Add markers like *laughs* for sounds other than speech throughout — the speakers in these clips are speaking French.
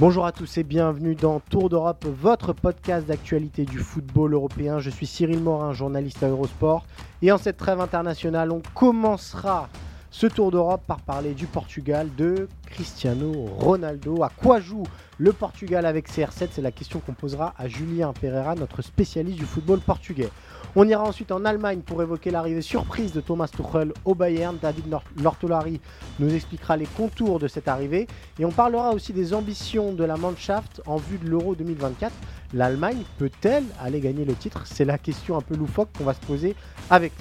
Bonjour à tous et bienvenue dans Tour d'Europe, votre podcast d'actualité du football européen. Je suis Cyril Morin, journaliste à Eurosport. Et en cette trêve internationale, on commencera ce Tour d'Europe par parler du Portugal, de Cristiano Ronaldo. À quoi joue le Portugal avec CR7 C'est la question qu'on posera à Julien Pereira, notre spécialiste du football portugais. On ira ensuite en Allemagne pour évoquer l'arrivée surprise de Thomas Tuchel au Bayern. David Lortolari nous expliquera les contours de cette arrivée. Et on parlera aussi des ambitions de la Mannschaft en vue de l'Euro 2024. L'Allemagne peut-elle aller gagner le titre? C'est la question un peu loufoque qu'on va se poser avec.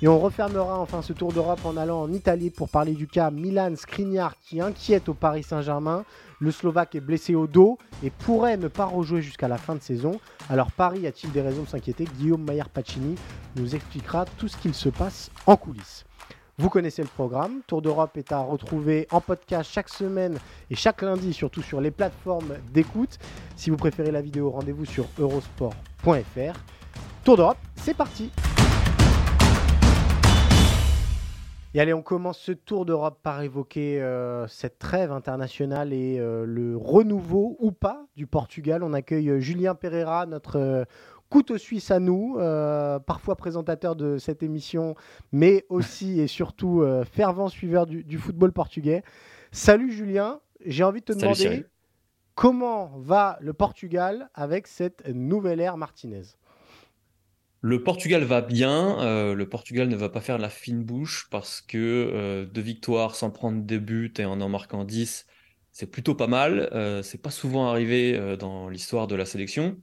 Et on refermera enfin ce tour d'Europe en allant en Italie pour parler du cas Milan Skriniar qui inquiète au Paris Saint-Germain. Le Slovaque est blessé au dos et pourrait ne pas rejouer jusqu'à la fin de saison. Alors Paris a-t-il des raisons de s'inquiéter? Guillaume Maillard-Pacini nous expliquera tout ce qu'il se passe en coulisses. Vous connaissez le programme. Tour d'Europe est à retrouver en podcast chaque semaine et chaque lundi, surtout sur les plateformes d'écoute. Si vous préférez la vidéo, rendez-vous sur eurosport.fr. Tour d'Europe, c'est parti Et allez, on commence ce tour d'Europe par évoquer euh, cette trêve internationale et euh, le renouveau ou pas du Portugal. On accueille euh, Julien Pereira, notre euh, couteau suisse à nous, parfois présentateur de cette émission, mais aussi *laughs* et surtout fervent suiveur du, du football portugais. Salut Julien, j'ai envie de te Salut, demander comment va le Portugal avec cette nouvelle ère Martinez Le Portugal va bien. euh, le Portugal ne va pas faire la fine bouche parce que euh, deux victoires sans prendre des buts et en en marquant 10, c'est plutôt pas mal. Euh, c'est pas souvent arrivé dans l'histoire de la sélection.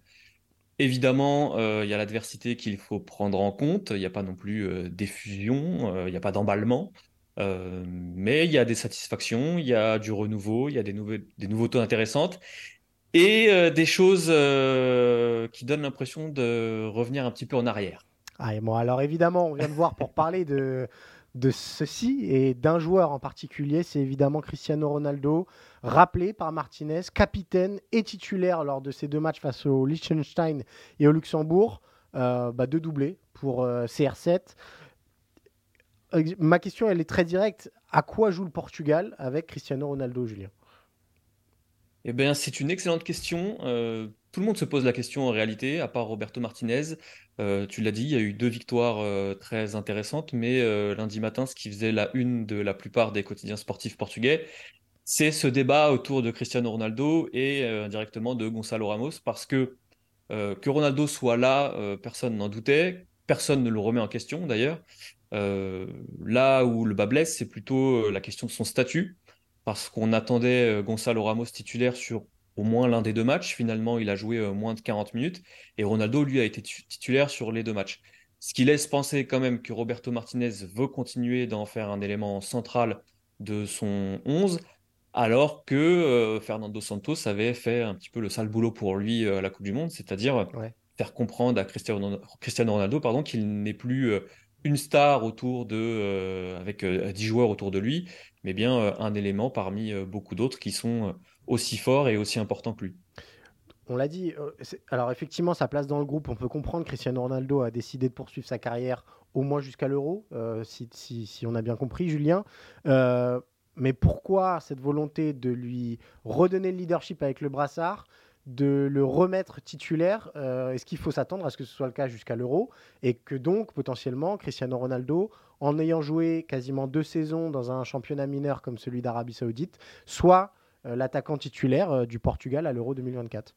Évidemment, il y a l'adversité qu'il faut prendre en compte. Il n'y a pas non plus d'effusion, il n'y a pas d'emballement. Mais il y a des satisfactions, il y a du renouveau, il y a des, des nouveautés intéressantes. Et euh, des choses euh, qui donnent l'impression de revenir un petit peu en arrière. Ah, et alors évidemment, on vient de voir pour parler de, de ceci et d'un joueur en particulier, c'est évidemment Cristiano Ronaldo, rappelé par Martinez, capitaine et titulaire lors de ces deux matchs face au Liechtenstein et au Luxembourg, euh, bah, deux doublés pour euh, CR7. Euh, Ma question, elle est très directe. À quoi joue le Portugal avec Cristiano Ronaldo, Julien? Eh bien, c'est une excellente question. Euh, tout le monde se pose la question en réalité, à part Roberto Martinez. Euh, tu l'as dit, il y a eu deux victoires euh, très intéressantes, mais lundi matin, ce qui faisait la une de la plupart des quotidiens sportifs portugais, c'est ce débat autour de Cristiano Ronaldo et indirectement de Gonçalo Ramos, parce que que Ronaldo soit là, personne n'en doutait, personne ne le remet en question d'ailleurs. Là où le bas blesse, c'est plutôt la question de son statut, parce qu'on attendait euh, Gonçalo Ramos titulaire sur au moins l'un des deux matchs. Finalement, il a joué euh, moins de 40 minutes, et Ronaldo, lui, a été tu- titulaire sur les deux matchs. Ce qui laisse penser quand même que Roberto Martinez veut continuer d'en faire un élément central de son 11, alors que euh, Fernando Santos avait fait un petit peu le sale boulot pour lui euh, à la Coupe du Monde, c'est-à-dire Ouais. faire comprendre à Cristiano, Cristiano Ronaldo pardon, qu'il n'est plus euh, une star autour de, avec euh, 10 joueurs autour de lui, mais bien euh, un élément parmi euh, beaucoup d'autres qui sont euh, aussi forts et aussi importants que lui. On l'a dit. alors effectivement, sa place dans le groupe, on peut comprendre. Cristiano Ronaldo a décidé de poursuivre sa carrière au moins jusqu'à l'Euro, si, on a bien compris, Julien. Mais pourquoi cette volonté de lui redonner le leadership avec le brassard, de le remettre titulaire Est-ce qu'il faut s'attendre à ce que ce soit le cas jusqu'à l'Euro et que donc potentiellement Cristiano Ronaldo, en ayant joué quasiment deux saisons dans un championnat mineur comme celui d'Arabie Saoudite, soit euh, l'attaquant titulaire euh, du Portugal à l'Euro 2024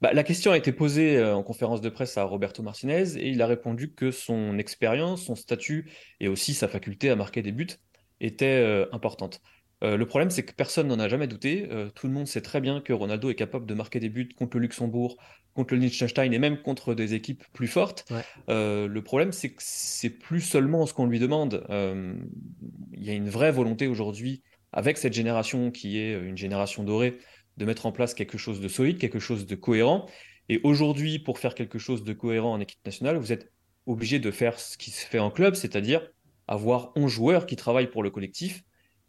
Bah, la question a été posée euh, en conférence de presse à Roberto Martinez et il a répondu que son expérience, son statut et aussi sa faculté à marquer des buts étaient euh, le problème, c'est que personne n'en a jamais douté. tout le monde sait très bien que Ronaldo est capable de marquer des buts contre le Luxembourg, contre le Liechtenstein et même contre des équipes plus fortes. le problème, c'est que c'est plus seulement ce qu'on lui demande. Il y a une vraie volonté aujourd'hui, avec cette génération qui est une génération dorée, de mettre en place quelque chose de solide, quelque chose de cohérent. Et aujourd'hui, pour faire quelque chose de cohérent en équipe nationale, vous êtes obligé de faire ce qui se fait en club, c'est-à-dire avoir 11 joueurs qui travaillent pour le collectif.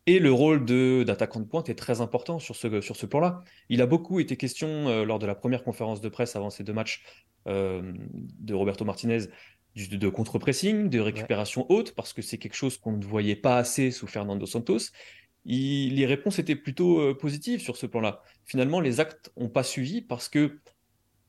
Et le rôle d'attaquant de, pointe est très important sur ce, sur ce plan-là. Il a beaucoup été question euh, lors de la première conférence de presse avant ces deux matchs euh, de Roberto Martinez de, de contre-pressing, de récupération haute, parce que c'est quelque chose qu'on ne voyait pas assez sous Fernando Santos. les réponses étaient plutôt euh, positives sur ce plan-là. Finalement, les actes n'ont pas suivi parce que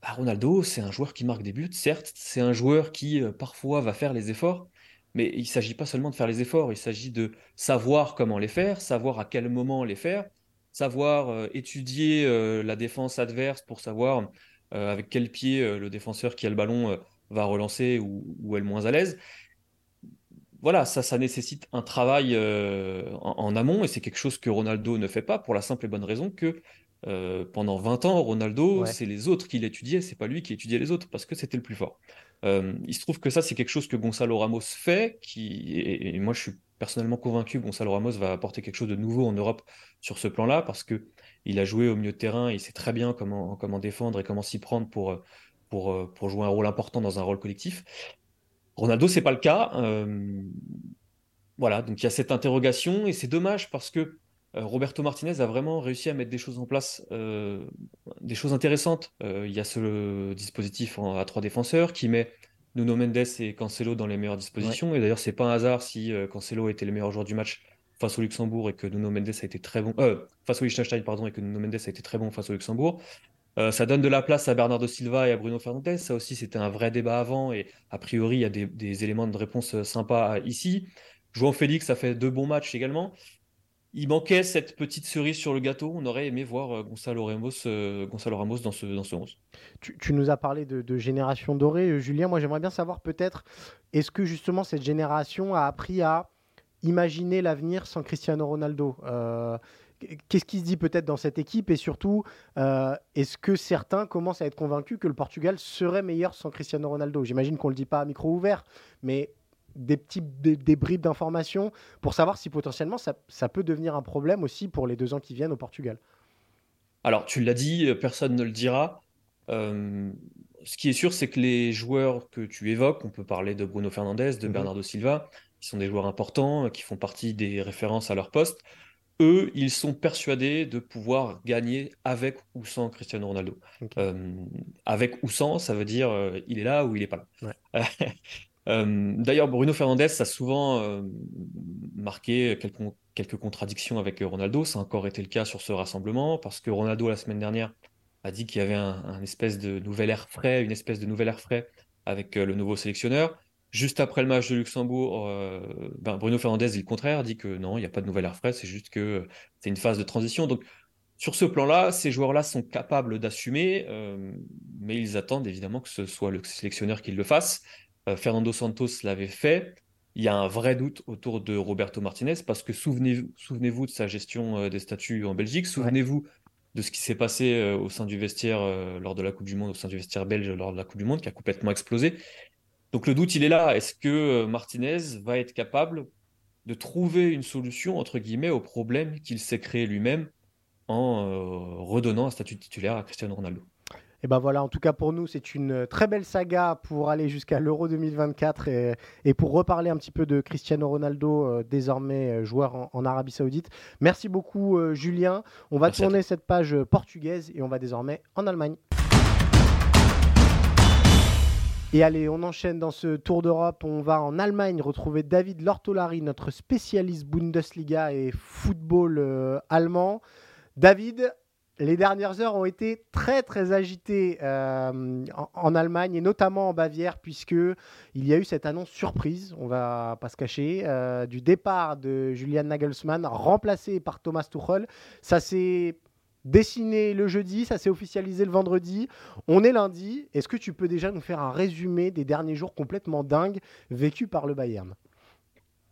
bah, Ronaldo, c'est un joueur qui marque des buts, certes, c'est un joueur qui parfois va faire les efforts, mais il ne s'agit pas seulement de faire les efforts, il s'agit de savoir comment les faire, savoir à quel moment les faire, savoir euh, étudier euh, la défense adverse pour savoir avec quel pied le défenseur qui a le ballon va relancer ou, est le moins à l'aise. Voilà, ça, ça nécessite un travail en, en, amont et c'est quelque chose que Ronaldo ne fait pas pour la simple et bonne raison que euh, pendant 20 ans, Ronaldo, c'est les autres qui l'étudiaient, c'est pas lui qui étudiait les autres parce que c'était le plus fort. Euh, il se trouve que ça, c'est quelque chose que Gonzalo Ramos fait, qui, et, moi je suis personnellement convaincu que Gonzalo Ramos va apporter quelque chose de nouveau en Europe sur ce plan-là parce que il a joué au milieu de terrain, il sait très bien comment, défendre et comment s'y prendre pour, pour, pour jouer un rôle important dans un rôle collectif. Ronaldo, c'est pas le cas. Euh, voilà, donc il y a cette interrogation et c'est dommage parce que euh, Roberto Martinez a vraiment réussi à mettre des choses en place, euh, des choses intéressantes. Euh, il y a ce dispositif à trois défenseurs qui met Nuno Mendes et Cancelo dans les meilleures dispositions. Et d'ailleurs, c'est pas un hasard si Cancelo était le meilleur joueur du match face au Luxembourg et que Nuno Mendes a été très bon, face au Liechtenstein, pardon, et que Nuno Mendes a été très bon face au Luxembourg. ça donne de la place à Bernardo Silva et à Bruno Fernandes. Ça aussi, c'était un vrai débat avant et a priori, il y a des, des éléments de réponse sympas ici. João Félix a fait deux bons matchs également il manquait cette petite cerise sur le gâteau. On aurait aimé voir euh, Gonzalo Ramos, euh, Gonzalo Ramos dans ce, dans ce 11. Tu, nous as parlé de, génération dorée. Euh, Julien, moi j'aimerais bien savoir peut-être, est-ce que justement cette génération a appris à imaginer l'avenir sans Cristiano Ronaldo? Qu'est-ce qui se dit peut-être dans cette équipe? Et surtout, est-ce que certains commencent à être convaincus que le Portugal serait meilleur sans Cristiano Ronaldo? J'imagine qu'on ne le dit pas à micro ouvert, mais des petits des, bribes d'informations pour savoir si potentiellement ça, peut devenir un problème aussi pour les deux ans qui viennent au Portugal. Alors, tu l'as dit, euh, personne ne le dira. Euh, ce qui est sûr, c'est que les joueurs que tu évoques, on peut parler de Bruno Fernandes, de mhm. Bernardo Silva, qui sont des joueurs importants, qui font partie des références à leur poste, eux, ils sont persuadés de pouvoir gagner avec ou sans Cristiano Ronaldo. Euh, avec ou sans, ça veut dire il est là ou il n'est pas là. *laughs* Euh, d'ailleurs, Bruno Fernandez a souvent euh, marqué quelques, contradictions avec Ronaldo. Ça a encore été le cas sur ce rassemblement, parce que Ronaldo, la semaine dernière, a dit qu'il y avait un, espèce de nouvel air frais, une espèce de nouvel air frais avec euh, le nouveau sélectionneur. Juste après le match de Luxembourg, ben, Bruno Fernandez dit le contraire, dit que non, il n'y a pas de nouvel air frais, c'est juste que c'est une phase de transition. Donc, sur ce plan-là, ces joueurs-là sont capables d'assumer, mais ils attendent évidemment que ce soit le sélectionneur qui le fasse. Euh, Fernando Santos l'avait fait. Il y a un vrai doute autour de Roberto Martinez parce que souvenez-vous souvenez de sa gestion euh, des statuts en Belgique. Souvenez-vous de ce qui s'est passé euh, au sein du vestiaire lors de la Coupe du Monde, au sein du vestiaire belge lors de la Coupe du Monde, qui a complètement explosé. Donc le doute, il est là. Est-ce que Martinez va être capable de trouver une solution, entre guillemets, au problème qu'il s'est créé lui-même en redonnant un statut titulaire à Cristiano Ronaldo? Et ben voilà, en tout cas pour nous, c'est une très belle saga pour aller jusqu'à l'Euro 2024 et, et, pour reparler un petit peu de Cristiano Ronaldo, euh, désormais euh, joueur en, Arabie Saoudite. Merci beaucoup, euh, Julien. On va tourner cette page portugaise et on va désormais en Allemagne. Et allez, on enchaîne dans ce tour d'Europe. On va en Allemagne retrouver David Lortolari, notre spécialiste Bundesliga et football allemand. David, les dernières heures ont été très très agitées euh, en, Allemagne et notamment en Bavière puisque il y a eu cette annonce surprise, on va pas se cacher, euh, du départ de Julian Nagelsmann remplacé par Thomas Tuchel. Ça s'est dessiné le jeudi, ça s'est officialisé le vendredi. On est lundi. Est-ce que tu peux déjà nous faire un résumé des derniers jours complètement dingues vécus par le Bayern?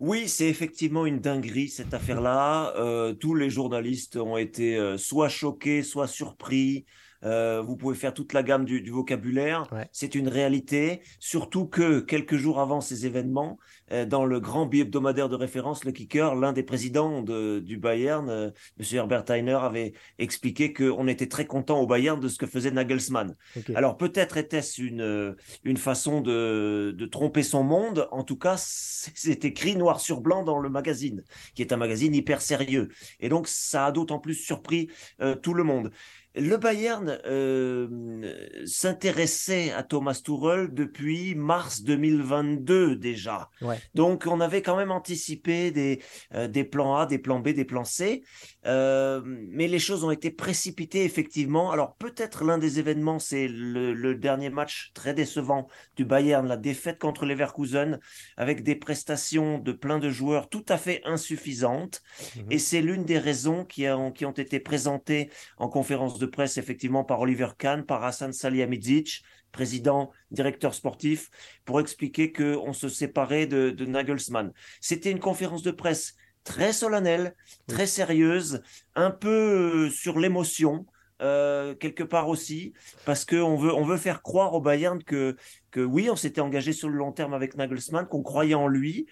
Oui, c'est effectivement une dinguerie cette affaire-là. Euh, tous les journalistes ont été euh, soit choqués, soit surpris. Euh, vous pouvez faire toute la gamme du, du vocabulaire. Ouais. C'est une réalité, surtout que quelques jours avant ces événements, euh, dans le grand bi-hebdomadaire de référence, le Kicker, l'un des présidents de, du Bayern, euh, Monsieur Herbert Heiner, avait expliqué qu'on était très content au Bayern de ce que faisait Nagelsmann. Alors peut-être était-ce une, euh, une façon de, de tromper son monde. En tout cas, c'est c'est écrit noir sur blanc dans le magazine, qui est un magazine hyper sérieux. Et donc ça a d'autant plus surpris euh, tout le monde. Le Bayern euh, s'intéressait à Thomas Tuchel depuis mars 2022 déjà. Ouais. Donc on avait quand même anticipé des, euh, des plans A, des plans B, des plans C. Euh, mais les choses ont été précipitées effectivement. Alors peut-être l'un des événements, c'est le, le dernier match très décevant du Bayern, la défaite contre Leverkusen, avec des prestations de plein de joueurs tout à fait insuffisantes. Mhm. Et c'est l'une des raisons qui qui ont été présentées en conférence de presse effectivement par Oliver Kahn, par Hassan Salihamidzic, président, directeur sportif, pour expliquer qu'on se séparait de, de Nagelsmann. C'était une conférence de presse très solennelle, très sérieuse, un peu euh, sur l'émotion. euh, quelque part aussi, parce qu'on veut, on veut faire croire au Bayern que, que oui, on s'était engagé sur le long terme avec Nagelsmann, qu'on croyait en lui,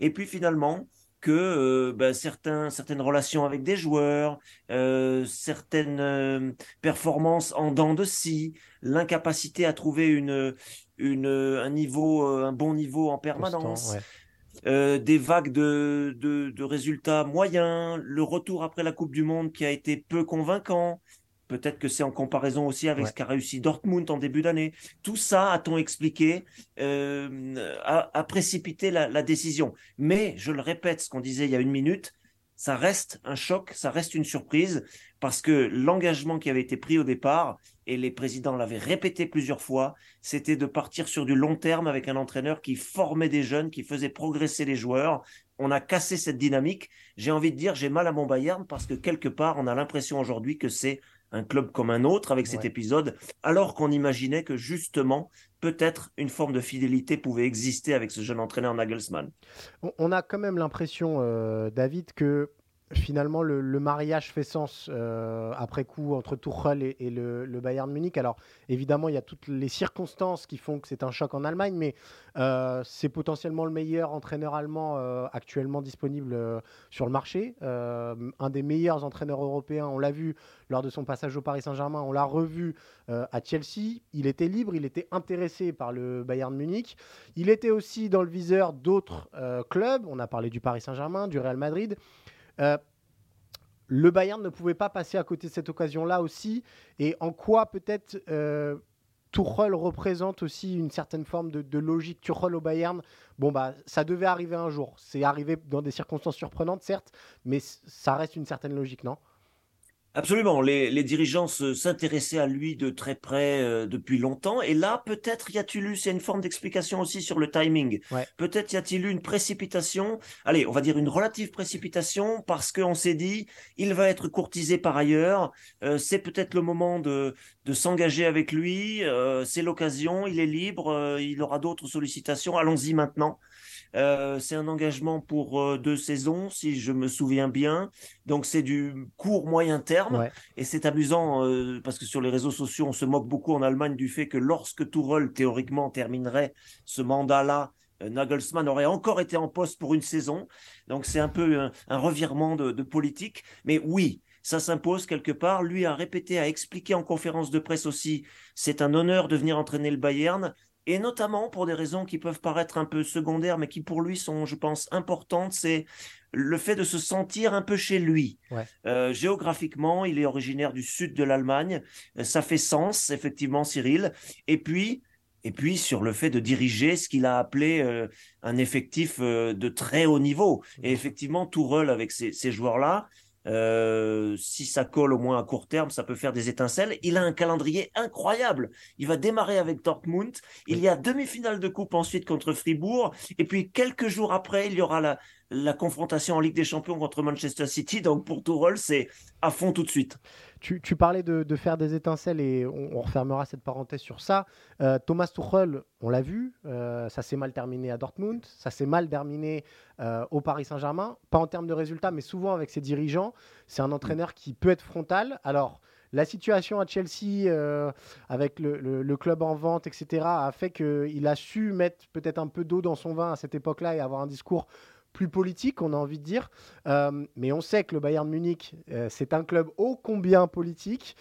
et puis finalement, que euh, ben, certains, certaines relations avec des joueurs, euh, certaines euh, performances en dents de scie, l'incapacité à trouver une, une, un niveau, un bon niveau en permanence, Constant, ouais. euh, des vagues de, de, de résultats moyens, le retour après la Coupe du Monde qui a été peu convaincant. Peut-être que c'est en comparaison aussi avec Ouais. ce qu'a réussi Dortmund en début d'année. Tout ça, a-t-on expliqué, euh, a, a précipité la, la décision. Mais, je le répète, ce qu'on disait il y a une minute, ça reste un choc, ça reste une surprise, parce que l'engagement qui avait été pris au départ, et les présidents l'avaient répété plusieurs fois, c'était de partir sur du long terme avec un entraîneur qui formait des jeunes, qui faisait progresser les joueurs. On a cassé cette dynamique. J'ai envie de dire, j'ai mal à mon Bayern parce que quelque part, on a l'impression aujourd'hui que c'est un club comme un autre avec cet Ouais. épisode, alors qu'on imaginait que justement, peut-être une forme de fidélité pouvait exister avec ce jeune entraîneur Nagelsmann. On, on a quand même l'impression, euh, David, que finalement le, mariage fait sens euh, après coup entre Tuchel et, le, Bayern Munich. Alors évidemment, il y a toutes les circonstances qui font que c'est un choc en Allemagne, mais euh, c'est potentiellement le meilleur entraîneur allemand euh, actuellement disponible sur le marché. Un des meilleurs entraîneurs européens, on l'a vu lors de son passage au Paris Saint-Germain, on l'a revu à Chelsea. Il était libre, il était intéressé par le Bayern Munich. Il était aussi dans le viseur d'autres clubs. On a parlé du Paris Saint-Germain, du Real Madrid. Euh, le Bayern ne pouvait pas passer à côté de cette occasion-là aussi. Et en quoi peut-être euh, représente aussi une certaine forme de, logique. Tuchel au Bayern, bon bah ça devait arriver un jour. C'est arrivé dans des circonstances surprenantes, certes, mais ça reste une certaine logique, non? Absolument, les, les dirigeants se- s'intéressaient à lui de très près euh, depuis longtemps. Et là, peut-être y a-t-il eu, c'est une forme d'explication aussi sur le timing. Ouais. Peut-être y a-t-il eu une précipitation, allez, on va dire une relative précipitation, parce qu'on s'est dit, il va être courtisé par ailleurs. euh, c'est peut-être le moment de, de s'engager avec lui. euh, c'est l'occasion, il est libre, euh, il aura d'autres sollicitations. Allons-y maintenant. Euh, c'est un engagement pour euh, deux saisons, si je me souviens bien. Donc c'est du court moyen terme. Ouais. Et c'est amusant euh, parce que sur les réseaux sociaux, on se moque beaucoup en Allemagne du fait que lorsque Tourelle théoriquement terminerait ce mandat-là, Nagelsmann aurait encore été en poste pour une saison. Donc c'est un peu un, un revirement de, de politique. Mais oui, ça s'impose quelque part. Lui a répété, a expliqué en conférence de presse aussi, c'est un honneur de venir entraîner le Bayern. Et notamment pour des raisons qui peuvent paraître un peu secondaires, mais qui pour lui sont, je pense, importantes, c'est le fait de se sentir un peu chez lui. Ouais. Euh, géographiquement, il est originaire du sud de l'Allemagne. Euh, Ça fait sens, effectivement, Cyril. Et puis, et puis sur le fait de diriger ce qu'il a appelé euh, un effectif euh, de très haut niveau. Et effectivement, Tourelle avec ces, ces joueurs-là, euh, si ça colle au moins à court terme, ça peut faire des étincelles. Il a un calendrier incroyable. Il va démarrer avec Dortmund. Il y a demi-finale de coupe ensuite contre Fribourg. Et puis quelques jours après, il y aura la, la confrontation en Ligue des Champions contre Manchester City. Donc pour Tourelle, c'est à fond tout de suite. Tu, parlais de, faire des étincelles et on, refermera cette parenthèse sur ça. Euh, Thomas Tuchel, on l'a vu, euh, ça s'est mal terminé à Dortmund, ça s'est mal terminé euh, au Paris Saint-Germain, pas en termes de résultats, mais souvent avec ses dirigeants. C'est un entraîneur qui peut être frontal. Alors, la situation à Chelsea, avec le, club en vente, etc., a fait qu'il a su mettre peut-être un peu d'eau dans son vin à cette époque-là et avoir un discours plus politique, on a envie de dire. Euh, mais on sait que le Bayern Munich, euh, c'est un club ô combien politique.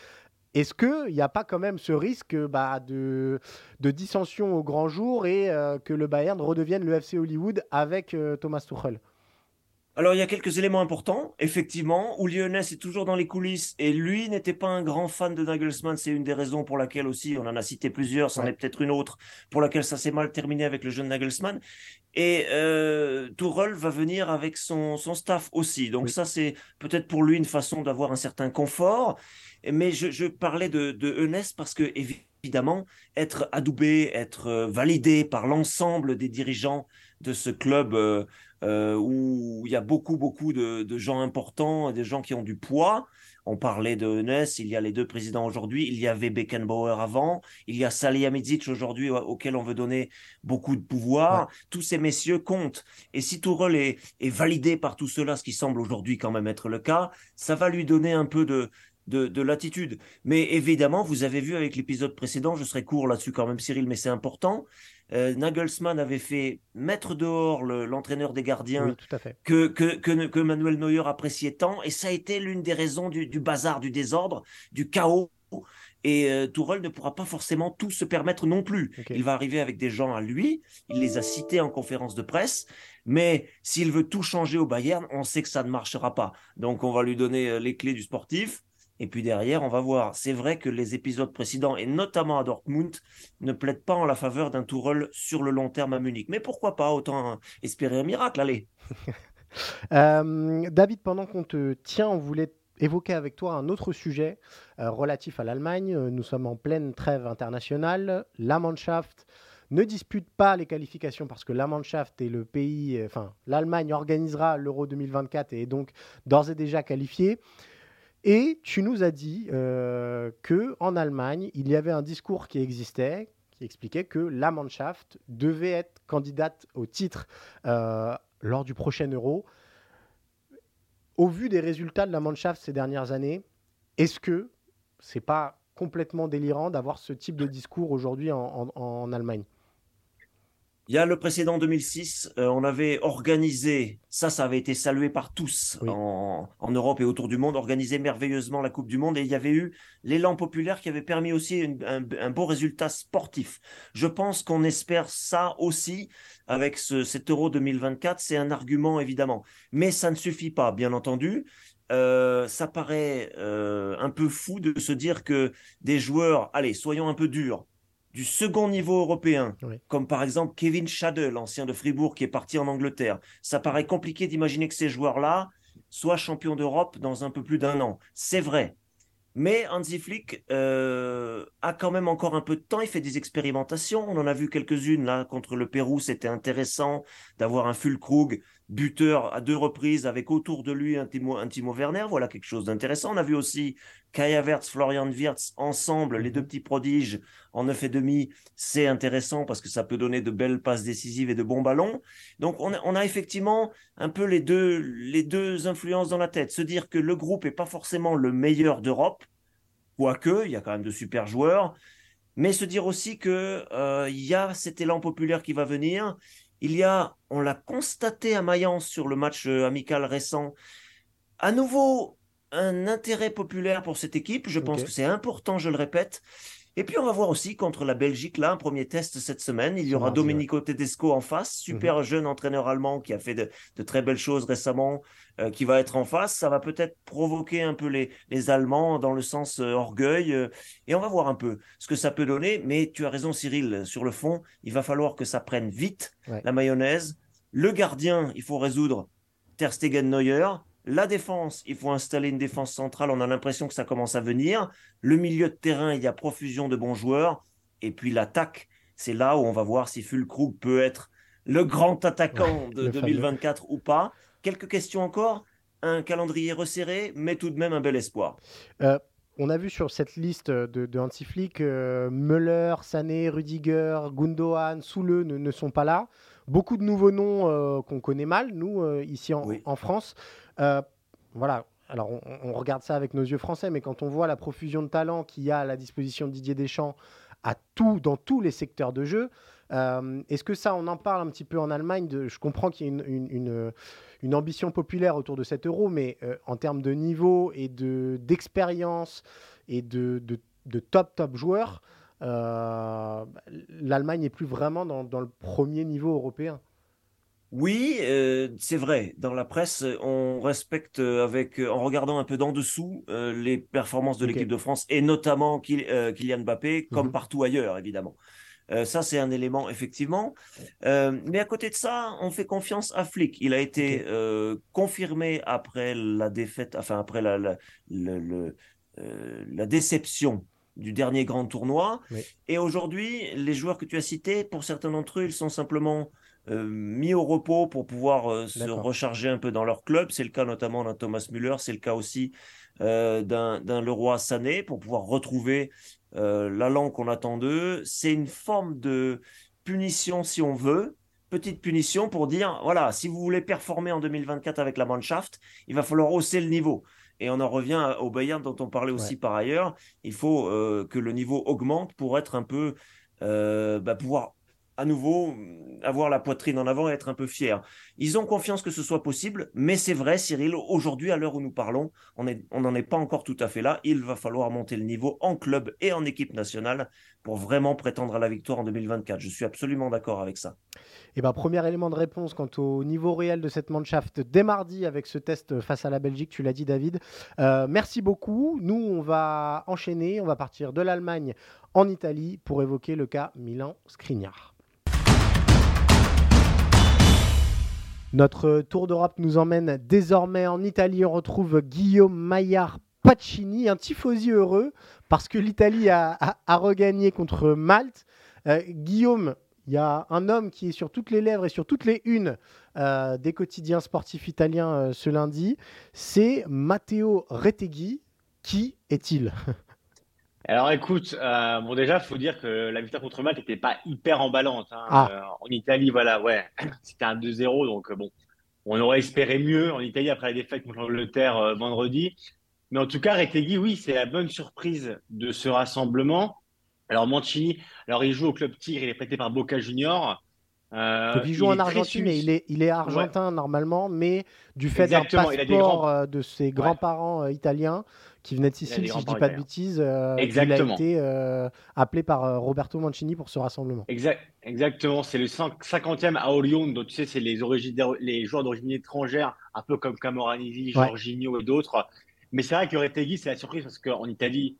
Est-ce qu'il n'y a pas quand même ce risque bah, de, de, dissension au grand jour et euh, que le Bayern redevienne le FC Hollywood avec Thomas Tuchel? Alors, il y a quelques éléments importants. Effectivement, Uli est toujours dans les coulisses et lui n'était pas un grand fan de Nagelsmann. C'est une des raisons pour laquelle aussi, on en a cité plusieurs, c'en est peut-être une autre, pour laquelle ça s'est mal terminé avec le jeune Nagelsmann. Et euh, Tourelle va venir avec son, son staff aussi. Donc ça, c'est peut-être pour lui une façon d'avoir un certain confort. Mais je, je parlais de, de parce que évidemment, être adoubé, être euh, validé par l'ensemble des dirigeants de ce club euh, euh, où il y a beaucoup, beaucoup de, de, gens importants, des gens qui ont du poids. On parlait de Enes, il y a les deux présidents aujourd'hui, il y avait Beckenbauer avant, il y a Salihamidzic aujourd'hui auquel on veut donner beaucoup de pouvoir. Tous ces messieurs comptent. Et si Tourelle est, est validé par tout cela, ce qui semble aujourd'hui quand même être le cas, ça va lui donner un peu de, de, de l'attitude. Mais évidemment, vous avez vu avec l'épisode précédent, je serai court là-dessus quand même, Cyril, mais c'est important. Euh, Nagelsmann avait fait mettre dehors l'entraîneur des gardiens Que, que, que, Manuel Neuer appréciait tant, et ça a été l'une des raisons du, bazar, du désordre, du chaos. Et euh, Tourelle ne pourra pas forcément tout se permettre non plus. Il va arriver avec des gens à lui, il les a cités en conférence de presse, mais s'il veut tout changer au Bayern, on sait que ça ne marchera pas. Donc on va lui donner euh, les clés du sportif, et puis derrière, on va voir. C'est vrai que les épisodes précédents, et notamment à Dortmund, ne plaident pas en la faveur d'un Tourelle sur le long terme à Munich. Mais pourquoi pas Autant espérer un miracle, allez. *laughs* Euh, David, pendant qu'on te tient, on voulait évoquer avec toi un autre sujet euh, relatif à l'Allemagne. Nous sommes en pleine trêve internationale. La Mannschaft ne dispute pas les qualifications parce que la Mannschaft est le pays, enfin l'Allemagne organisera l'Euro 2024 et est donc d'ores et déjà qualifiée. Et tu nous as dit euh, que en Allemagne, il y avait un discours qui existait, qui expliquait que la Mannschaft devait être candidate au titre euh, lors du prochain Euro. Au vu des résultats de la Mannschaft ces dernières années, est-ce que c'est pas complètement délirant d'avoir ce type de discours aujourd'hui en Allemagne? Il y a le précédent 2006, euh, on avait organisé, ça, ça avait été salué par tous en, Europe et autour du monde, organisé merveilleusement la Coupe du Monde et il y avait eu l'élan populaire qui avait permis aussi un, beau résultat sportif. Je pense qu'on espère ça aussi avec ce, cet Euro 2024, c'est un argument évidemment, mais ça ne suffit pas, bien entendu. Euh, ça paraît euh, un peu fou de se dire que des joueurs, allez, soyons un peu durs, du second niveau européen, comme par exemple Kevin Schade, l'ancien de Fribourg qui est parti en Angleterre. Ça paraît compliqué d'imaginer que ces joueurs-là soient champions d'Europe dans un peu plus d'un an. C'est vrai. Mais Hansi Flick euh, a quand même encore un peu de temps. Il fait des expérimentations. On en a vu quelques-unes là contre le Pérou. C'était intéressant d'avoir un Fulkrug buteur à deux reprises avec autour de lui un Timo, un Timo Werner. Voilà quelque chose d'intéressant. On a vu aussi Kaya Verts, Florian Wirtz ensemble, les deux petits prodiges en neuf et demi. C'est intéressant parce que ça peut donner de belles passes décisives et de bons ballons. Donc on a, on a effectivement un peu les deux, les deux influences dans la tête. Se dire que le groupe est pas forcément le meilleur d'Europe, quoique il y a quand même de super joueurs. Mais se dire aussi que euh, il y a cet élan populaire qui va venir il y a, on l'a constaté à Mayence sur le match euh, amical récent, à nouveau un intérêt populaire pour cette équipe. Je pense que c'est important, je le répète. Et puis on va voir aussi contre la Belgique, là, un premier test cette semaine. Il y aura Domenico Tedesco en face, super mhm. jeune entraîneur allemand qui a fait de, très belles choses récemment, euh, qui va être en face. Ça va peut-être provoquer un peu les, les Allemands dans le sens euh, orgueil. Euh, et on va voir un peu ce que ça peut donner. Mais tu as raison, Cyril, sur le fond, il va falloir que ça prenne vite la mayonnaise. Le gardien, il faut résoudre Ter Stegen Neuer. La défense, il faut installer une défense centrale. On a l'impression que ça commence à venir. Le milieu de terrain, il y a profusion de bons joueurs. Et puis l'attaque, c'est là où on va voir si Fulkrug peut être le grand attaquant de 2024 ou pas. Quelques questions encore. Un calendrier resserré, mais tout de même un bel espoir. Euh, on a vu sur cette liste de, de Hansi Flick, Müller, Sané, Rudiger, Gundogan, Soule ne, ne, sont pas là. Beaucoup de nouveaux noms qu'on connaît mal, nous, ici en, en France. Voilà, alors on, regarde ça avec nos yeux français, mais quand on voit la profusion de talents qu'il y a à la disposition de Didier Deschamps à tout, dans tous les secteurs de jeu, euh, est-ce que ça, on en parle un petit peu en Allemagne Je comprends qu'il y a une, ambition populaire autour de cet euro, mais euh, en termes de niveau et d'expérience et de, de, top, top joueurs, euh, l'Allemagne n'est plus vraiment dans le premier niveau européen. Oui, euh, c'est vrai. Dans la presse, on respecte euh, avec, euh, en regardant un peu d'en dessous les performances de l'équipe de France et notamment Kylian Mbappé, comme mmh partout ailleurs, évidemment. ça, c'est un élément, effectivement. mais à côté de ça, on fait confiance à Flick. Il a été confirmé après la défaite, enfin après la, la, la déception du dernier grand tournoi. Et aujourd'hui, les joueurs que tu as cités, pour certains d'entre eux, ils sont simplement euh, mis au repos pour pouvoir euh, se recharger un peu dans leur club. C'est le cas notamment d'un Thomas Müller, c'est le cas aussi euh, d'un Leroy Sané pour pouvoir retrouver l'allant qu'on attend d'eux. C'est une forme de punition si on veut, petite punition pour dire voilà, si vous voulez performer en 2024 avec la Mannschaft, il va falloir hausser le niveau. Et on en revient au Bayern dont on parlait aussi par ailleurs. Il faut que le niveau augmente pour être un peu, bah, pouvoir à nouveau avoir la poitrine en avant et être un peu fier. Ils ont confiance que ce soit possible, mais c'est vrai, Cyril, aujourd'hui, à l'heure où nous parlons, on n'en est pas encore tout à fait là. Il va falloir monter le niveau en club et en équipe nationale pour vraiment prétendre à la victoire en 2024. Je suis absolument d'accord avec ça. Et eh ben, premier élément de réponse quant au niveau réel de cette Mannschaft dès mardi avec ce test face à la Belgique, tu l'as dit David. Euh, merci beaucoup. Nous, on va enchaîner, on va partir de l'Allemagne en Italie pour évoquer le cas Milan-Skriniar. Notre tour d'Europe nous emmène désormais en Italie. On retrouve Guillaume Maillard Pacini, un tifosi heureux parce que l'Italie a, regagné contre Malte. Euh, Guillaume, il y a un homme qui est sur toutes les lèvres et sur toutes les unes euh, des quotidiens sportifs italiens euh, ce lundi. C'est Matteo Retegui. Qui est-il? *laughs* Alors écoute, euh, bon déjà, il faut dire que la victoire contre Malte n'était pas hyper emballante. Hein. Ah. En Italie, voilà, ouais, *clears throat* c'était un 2-0, donc bon, on aurait espéré mieux en Italie après la défaite contre l'Angleterre vendredi. Mais en tout cas, Retegui, oui, c'est la bonne surprise de ce rassemblement. Alors Mancini, alors il joue au club Tigre, il est prêté par Boca Junior. il joue en Argentine et il est, il est argentin normalement, mais du fait d'un passeport de ses grands-parents italiens, qui venait de Sicile, si je ne dis pas de bêtises. Euh, il a été euh, appelé par euh, Roberto Mancini pour ce rassemblement. exactement, c'est le 50e à donc tu sais, c'est les, les joueurs d'origine étrangère, un peu comme Camoranesi, Jorginho et d'autres. Mais c'est vrai que Retegui, c'est la surprise parce qu'en Italie,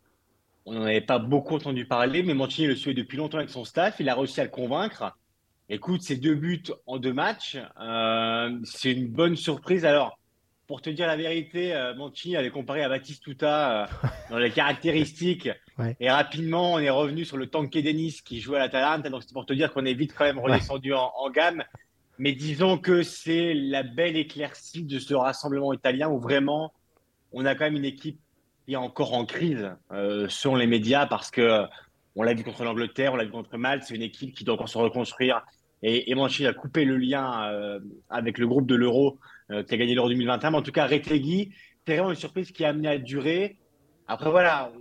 on n'en avait pas beaucoup entendu parler, mais Mancini le suit depuis longtemps avec son staff. Il a réussi à le convaincre. Écoute, c'est deux buts en deux matchs, c'est une bonne surprise. Alors, pour te dire la vérité, euh, Mancini avait comparé à Batistuta euh, dans les caractéristiques. *laughs* Et rapidement, on est revenu sur le Tanque Denis qui jouait à l'Atalanta. Donc, c'est pour te dire qu'on est vite quand même redescendu en, gamme. Mais disons que c'est la belle éclaircie de ce rassemblement italien où vraiment, on a quand même une équipe qui est encore en crise euh, selon les médias parce que on l'a vu contre l'Angleterre, on l'a vu contre Malte. C'est une équipe qui doit encore se reconstruire. Et, et Mancini a coupé le lien avec le groupe de l'Euro euh, qui a gagné l'Euro 2021. Mais en tout cas, Retegui, c'est vraiment une surprise qui a amené à durer. Après, voilà,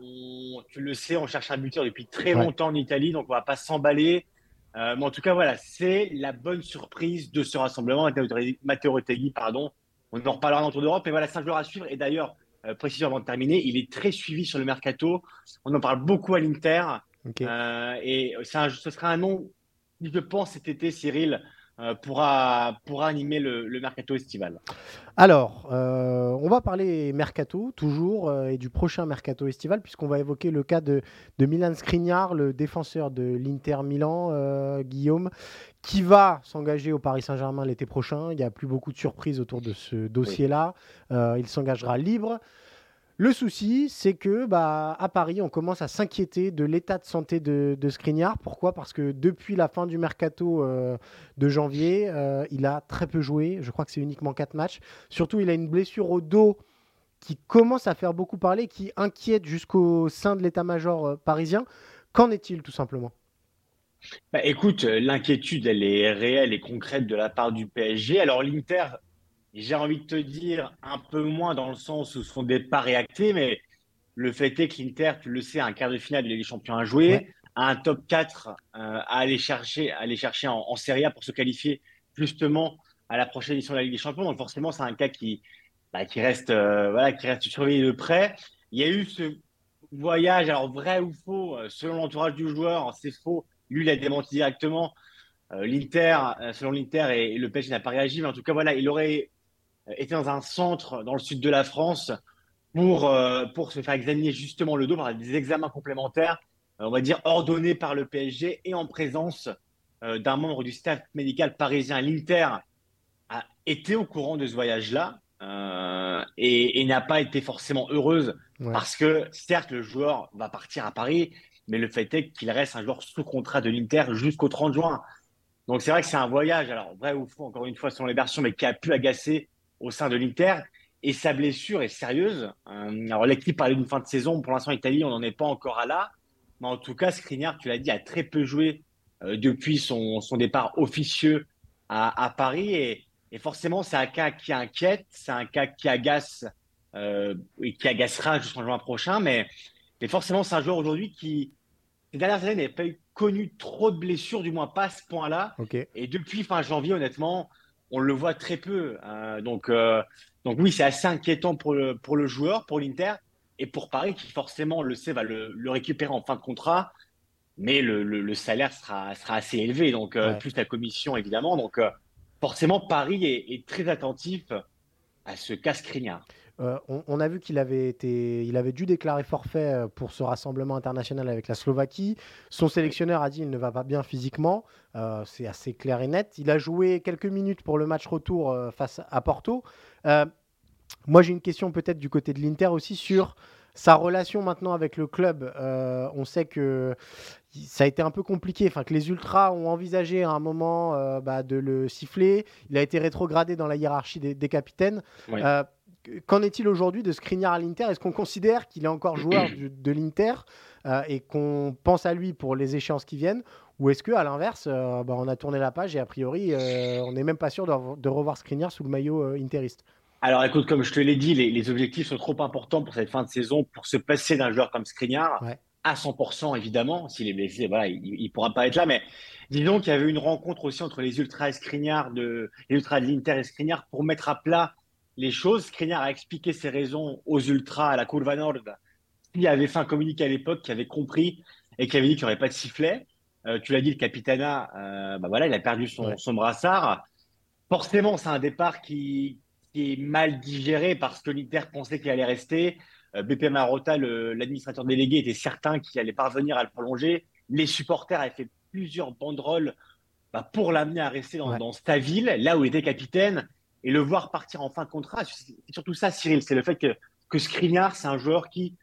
tu le sais, on cherche un buteur depuis très longtemps en Italie, donc on ne va pas s'emballer. Euh, mais en tout cas, voilà, c'est la bonne surprise de ce rassemblement. Matteo Retegui, pardon. On en reparlera dans Tour d'Europe. Mais voilà, c'est un joueur à suivre. Et d'ailleurs, euh, précisément avant de terminer, il est très suivi sur le mercato. On en parle beaucoup à l'Inter. et ce sera un nom, je pense, cet été, Cyril, euh, pourra, pourra animer le, mercato estival. Alors, euh, on va parler mercato toujours euh, et du prochain mercato estival puisqu'on va évoquer le cas de, de Milan Skriniar, le défenseur de l'Inter Milan, Guillaume, qui va s'engager au Paris Saint-Germain l'été prochain. Il n'y a plus beaucoup de surprises autour de ce dossier-là. il s'engagera libre. Le souci, c'est que bah, à Paris, on commence à s'inquiéter de l'état de santé de, de Skriniar. Pourquoi? Parce que depuis la fin du mercato euh, de janvier, euh, il a très peu joué. Je crois que c'est uniquement 4 matchs. Surtout, il a une blessure au dos qui commence à faire beaucoup parler, qui inquiète jusqu'au sein de l'état-major parisien. Qu'en est-il tout simplement? Bah, écoute, l'inquiétude, elle est réelle et concrète de la part du PSG. Alors l'Inter, j'ai envie de te dire un peu moins dans le sens où son départ est acté, mais le fait est que l'Inter, tu le sais, a un quart de finale de Ligue des Champions à jouer, a un top 4 euh, à aller chercher, à aller chercher en, Serie A pour se qualifier justement à la prochaine édition de la Ligue des Champions. Donc forcément, c'est un cas qui, bah, qui, reste, euh, voilà, qui reste surveillé de près. Il y a eu ce voyage, alors vrai ou faux, euh, selon l'entourage du joueur, c'est faux. Lui, il a démenti directement. L'Inter, selon l'Inter, et, le PSG n'a pas réagi, mais en tout cas, voilà, il aurait été dans un centre dans le sud de la France pour, euh, pour se faire examiner justement le dos par des examens complémentaires, euh, on va dire ordonnés par le PSG et en présence euh, d'un membre du staff médical parisien. L'Inter a été au courant de ce voyage-là et, n'a pas été forcément heureuse parce que certes le joueur va partir à Paris, mais le fait est qu'il reste un joueur sous contrat de l'Inter jusqu'au 30 juin. Donc c'est vrai que c'est un voyage, alors vrai ou faux, encore une fois selon les versions, mais qui a pu agacer au sein de l'Inter. Et sa blessure est sérieuse. Euh, alors l'équipe parlait d'une fin de saison. Pour l'instant, Italie, on n'en est pas encore à là. Mais en tout cas, Skriniar, tu l'as dit, a très peu joué euh, depuis son, départ officieux à, Paris. Et, et forcément, c'est un cas qui inquiète, c'est un cas qui agace euh, et qui agacera jusqu'en juin prochain. Mais, mais forcément, c'est un joueur aujourd'hui qui, ces dernières années, n'a pas eu connu trop de blessures, du moins pas à ce point-là. Et depuis fin janvier, honnêtement, on le voit très peu. Hein. donc, euh, donc oui, c'est assez inquiétant pour le, pour le joueur, pour l'Inter, et pour Paris, qui forcément, le sait, va le, récupérer en fin de contrat, mais le, le, salaire sera, sera assez élevé, donc euh, plus la commission, évidemment. Donc, euh, forcément, Paris est, est, très attentif à ce casse-crignard. Euh, on, a vu qu'il avait, été, il avait dû déclarer forfait euh, pour ce rassemblement international avec la Slovaquie. Son sélectionneur a dit qu'il ne va pas bien physiquement. Euh, c'est assez clair et net. Il a joué quelques minutes pour le match retour face à Porto. moi, j'ai une question peut-être du côté de l'Inter aussi sur sa relation maintenant avec le club. on sait que ça a été un peu compliqué, enfin que les ultras ont envisagé à un moment bah, de le siffler. Il a été rétrogradé dans la hiérarchie des, capitaines qu'en est-il aujourd'hui de Skriniar à l'Inter? Est-ce qu'on considère qu'il est encore joueur de, l'Inter euh, et qu'on pense à lui pour les échéances qui viennent? Ou est-ce qu'à l'inverse, euh, bah, on a tourné la page et a priori, euh, on n'est même pas sûr de, revoir Skriniar sous le maillot interiste? Alors écoute, comme je te l'ai dit, les, objectifs sont trop importants pour cette fin de saison pour se passer d'un joueur comme Skriniar. À 100% évidemment, s'il est blessé, voilà, il ne pourra pas être là. Mais disons qu'il y avait une rencontre aussi entre les ultras et Skriniar, de, les ultras de l'Inter et Skriniar pour mettre à plat les choses. Skriniar a expliqué ses raisons aux ultras à la Curva Nord. Il avait fait un communiqué à l'époque qui avait compris et qui avait dit qu'il n'y aurait pas de sifflet. Euh, tu l'as dit, le Capitana, euh, bah voilà, il a perdu son, brassard. Forcément, c'est un départ qui, est mal digéré parce que l'Inter pensait qu'il allait rester. Euh, BP Marotta, l'administrateur délégué, était certain qu'il allait parvenir à le prolonger. Les supporters avaient fait plusieurs banderoles bah, pour l'amener à rester dans, dans sa ville, là où il était capitaine et le voir partir en fin de contrat. C'est surtout ça, Cyril, c'est le fait que, que Skriniar, c'est un joueur qui,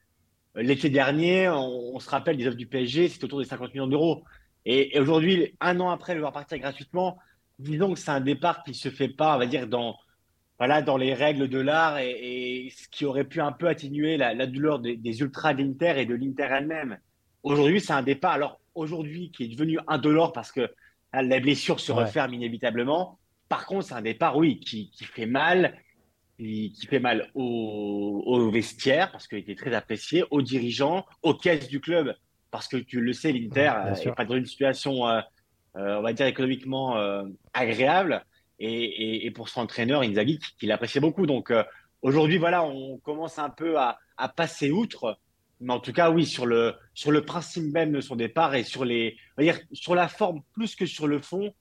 euh, l'été dernier, on, se rappelle des offres du PSG, c'est autour des 50 millions d'euros. Et, aujourd'hui, un an après le voir partir gratuitement, disons que c'est un départ qui se fait pas, on va dire, dans, voilà, dans les règles de l'art et, ce qui aurait pu un peu atténuer la, douleur des, ultras de l'Inter et de l'Inter elle-même. Aujourd'hui, c'est un départ, alors aujourd'hui, qui est devenu indolore parce que la blessure se referme inévitablement. Par contre, c'est un départ, oui, qui, fait mal, qui, fait mal au, au vestiaire, parce qu'il était très apprécié, aux dirigeants, aux caisses du club, parce que tu le sais, l'Inter n'est pas dans une situation, euh, euh, on va dire, économiquement euh, agréable. Et, pour son entraîneur, Inzaghi, qui, l'appréciait beaucoup. Donc aujourd'hui, voilà, on commence un peu à, passer outre. Mais en tout cas, oui, sur le, sur le principe même de son départ et sur, les, on va dire, sur la forme plus que sur le fond,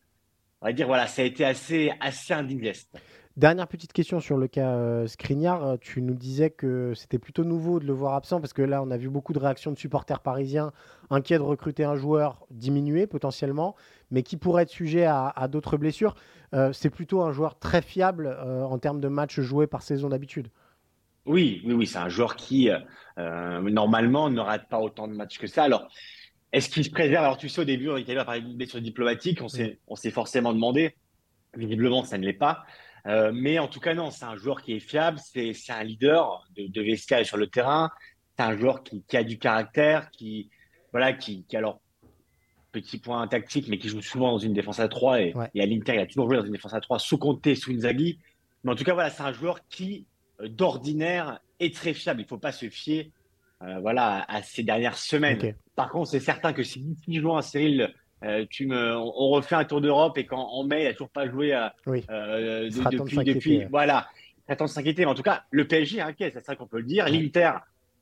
on va dire, voilà, ça a été assez, assez indigeste. Dernière petite question sur le cas euh, Skriniar. Euh, tu nous disais que c'était plutôt nouveau de le voir absent parce que là, on a vu beaucoup de réactions de supporters parisiens inquiets de recruter un joueur diminué potentiellement, mais qui pourrait être sujet à, d'autres blessures. Euh, c'est plutôt un joueur très fiable en termes de matchs joués par saison d'habitude. Oui, oui, oui, c'est un joueur qui normalement ne rate pas autant de matchs que ça. Alors, est-ce qu'il se préserve? Alors, tu sais, au début, on était là par une blessure diplomatique, on s'est, on s'est forcément demandé. Visiblement, ça ne l'est pas. mais en tout cas, non, c'est un joueur qui est fiable, c'est un leader de, de vestiaire sur le terrain, c'est un joueur qui, a du caractère, qui, voilà, qui, qui alors, petit point tactique, mais qui joue souvent dans une défense à 3. Et, à l'Inter, il a toujours joué dans une défense à 3, sous Conte, sous Inzaghi. Mais en tout cas, voilà, c'est un joueur qui, euh, d'ordinaire, est très fiable. Il ne faut pas se fier euh, voilà, à ces dernières semaines. Par contre, c'est certain que si d'ici juin, Cyril, euh, tu me, on refait un tour d'Europe et qu'en mai, il n'a toujours pas joué depuis, depuis voilà, attend de s'inquiéter. Mais en tout cas, le PSG est inquiet, c'est ça qu'on peut le dire. L'Inter,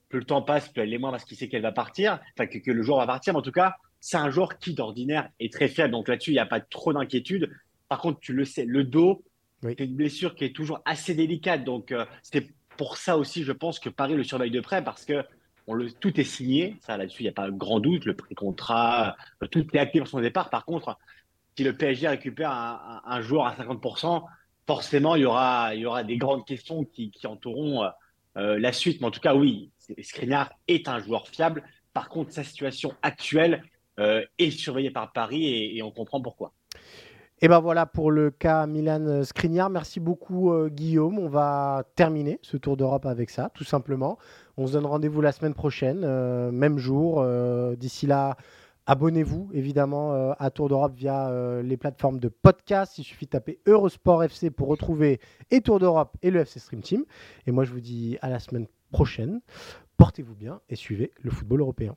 plus le temps passe, plus elle est moins parce qu'il sait qu'elle va partir, enfin que, le joueur va partir. Mais en tout cas, c'est un joueur qui d'ordinaire est très faible. Donc là-dessus, il n'y a pas trop d'inquiétude. Par contre, tu le sais, le dos, c'est une blessure qui est toujours assez délicate. Donc euh, c'est pour ça aussi, je pense que Paris le surveille de près parce que tout est signé. Ça là-dessus, il n'y a pas grand doute. Le pré-contrat, euh, tout est acté pour son départ. Par contre, si le PSG récupère un, joueur à 50%, forcément, il y aura, des grandes questions qui, entoureront euh, la suite. Mais en tout cas, oui, Skriniar est un joueur fiable. Par contre, sa situation actuelle euh, est surveillée par Paris et, on comprend pourquoi. Et ben voilà pour le cas Milan Skriniar. Merci beaucoup euh, Guillaume. On va terminer ce tour d'Europe avec ça, tout simplement. On se donne rendez-vous la semaine prochaine, euh, même jour. D'ici là, abonnez-vous évidemment à Tour d'Europe via les plateformes de podcast. Il suffit de taper Eurosport FC pour retrouver et Tour d'Europe et le FC Stream Team. Et moi je vous dis à la semaine prochaine. Portez-vous bien et suivez le football européen.